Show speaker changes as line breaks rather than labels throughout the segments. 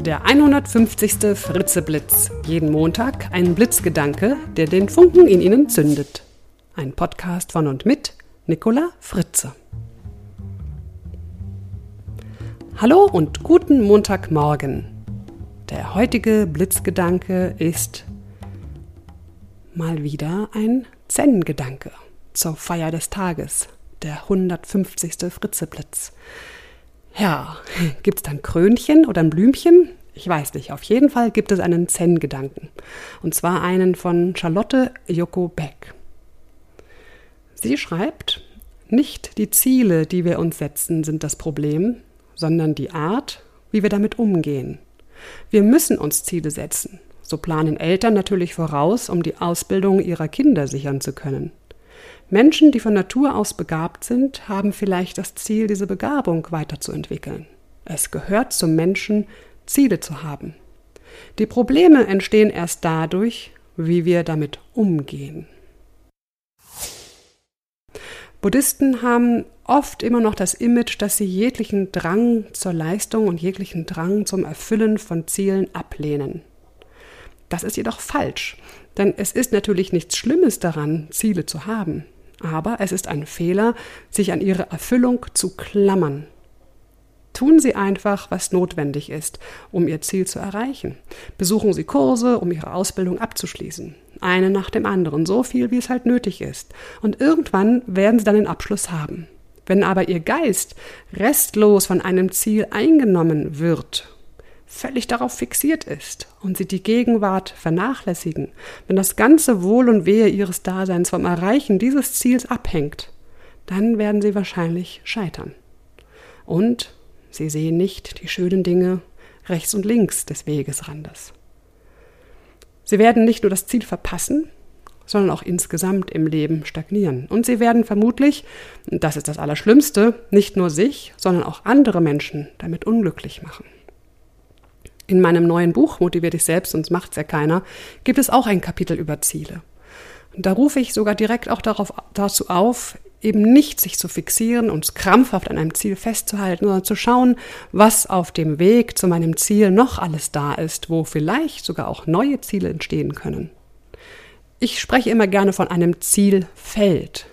Der 150. Fritzeblitz. Jeden Montag ein Blitzgedanke, der den Funken in Ihnen zündet. Ein Podcast von und mit Nicola Fritze. Hallo und guten Montagmorgen. Der heutige Blitzgedanke ist mal wieder ein Zen-Gedanke zur Feier des Tages, der 150. Fritzeblitz. Ja, gibt es dann Krönchen oder ein Blümchen? Ich weiß nicht. Auf jeden Fall gibt es einen Zen-Gedanken. Und zwar einen von Charlotte Joko Beck. Sie schreibt, nicht die Ziele, die wir uns setzen, sind das Problem, sondern die Art, wie wir damit umgehen. Wir müssen uns Ziele setzen. So planen Eltern natürlich voraus, um die Ausbildung ihrer Kinder sichern zu können. Menschen, die von Natur aus begabt sind, haben vielleicht das Ziel, diese Begabung weiterzuentwickeln. Es gehört zum Menschen, Ziele zu haben. Die Probleme entstehen erst dadurch, wie wir damit umgehen. Buddhisten haben oft immer noch das Image, dass sie jeglichen Drang zur Leistung und jeglichen Drang zum Erfüllen von Zielen ablehnen. Das ist jedoch falsch, denn es ist natürlich nichts Schlimmes daran, Ziele zu haben. Aber es ist ein Fehler, sich an ihre Erfüllung zu klammern. Tun Sie einfach, was notwendig ist, um Ihr Ziel zu erreichen. Besuchen Sie Kurse, um Ihre Ausbildung abzuschließen. Eine nach dem anderen, so viel, wie es halt nötig ist. Und irgendwann werden Sie dann den Abschluss haben. Wenn aber Ihr Geist restlos von einem Ziel eingenommen wird völlig darauf fixiert ist und sie die Gegenwart vernachlässigen, wenn das ganze Wohl und Wehe ihres Daseins vom Erreichen dieses Ziels abhängt, dann werden sie wahrscheinlich scheitern. Und sie sehen nicht die schönen Dinge rechts und links des Wegesrandes. Sie werden nicht nur das Ziel verpassen, sondern auch insgesamt im Leben stagnieren. Und sie werden vermutlich, das ist das Allerschlimmste, nicht nur sich, sondern auch andere Menschen damit unglücklich machen. In meinem neuen Buch Motivier dich selbst, sonst macht's ja keiner, gibt es auch ein Kapitel über Ziele. Und da rufe ich sogar direkt auch darauf, dazu auf, eben nicht sich zu fixieren und krampfhaft an einem Ziel festzuhalten, sondern zu schauen, was auf dem Weg zu meinem Ziel noch alles da ist, wo vielleicht sogar auch neue Ziele entstehen können. Ich spreche immer gerne von einem Zielfeld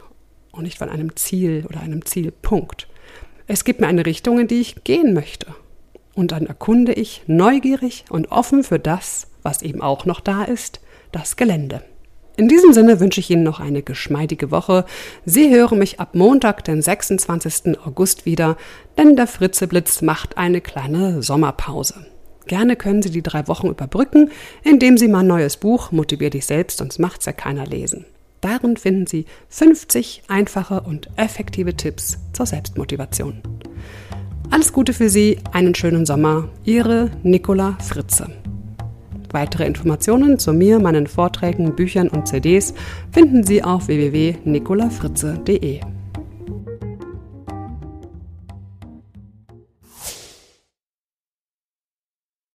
und nicht von einem Ziel oder einem Zielpunkt. Es gibt mir eine Richtung, in die ich gehen möchte. Und dann erkunde ich neugierig und offen für das, was eben auch noch da ist, das Gelände. In diesem Sinne wünsche ich Ihnen noch eine geschmeidige Woche. Sie hören mich ab Montag, den 26. August wieder, denn der Fritzeblitz macht eine kleine Sommerpause. Gerne können Sie die drei Wochen überbrücken, indem Sie mein neues Buch Motivier dich selbst, sonst macht's ja keiner lesen. Darin finden Sie 50 einfache und effektive Tipps zur Selbstmotivation. Alles Gute für Sie, einen schönen Sommer. Ihre Nicola Fritze. Weitere Informationen zu mir, meinen Vorträgen, Büchern und CDs finden Sie auf www.nicolafritze.de.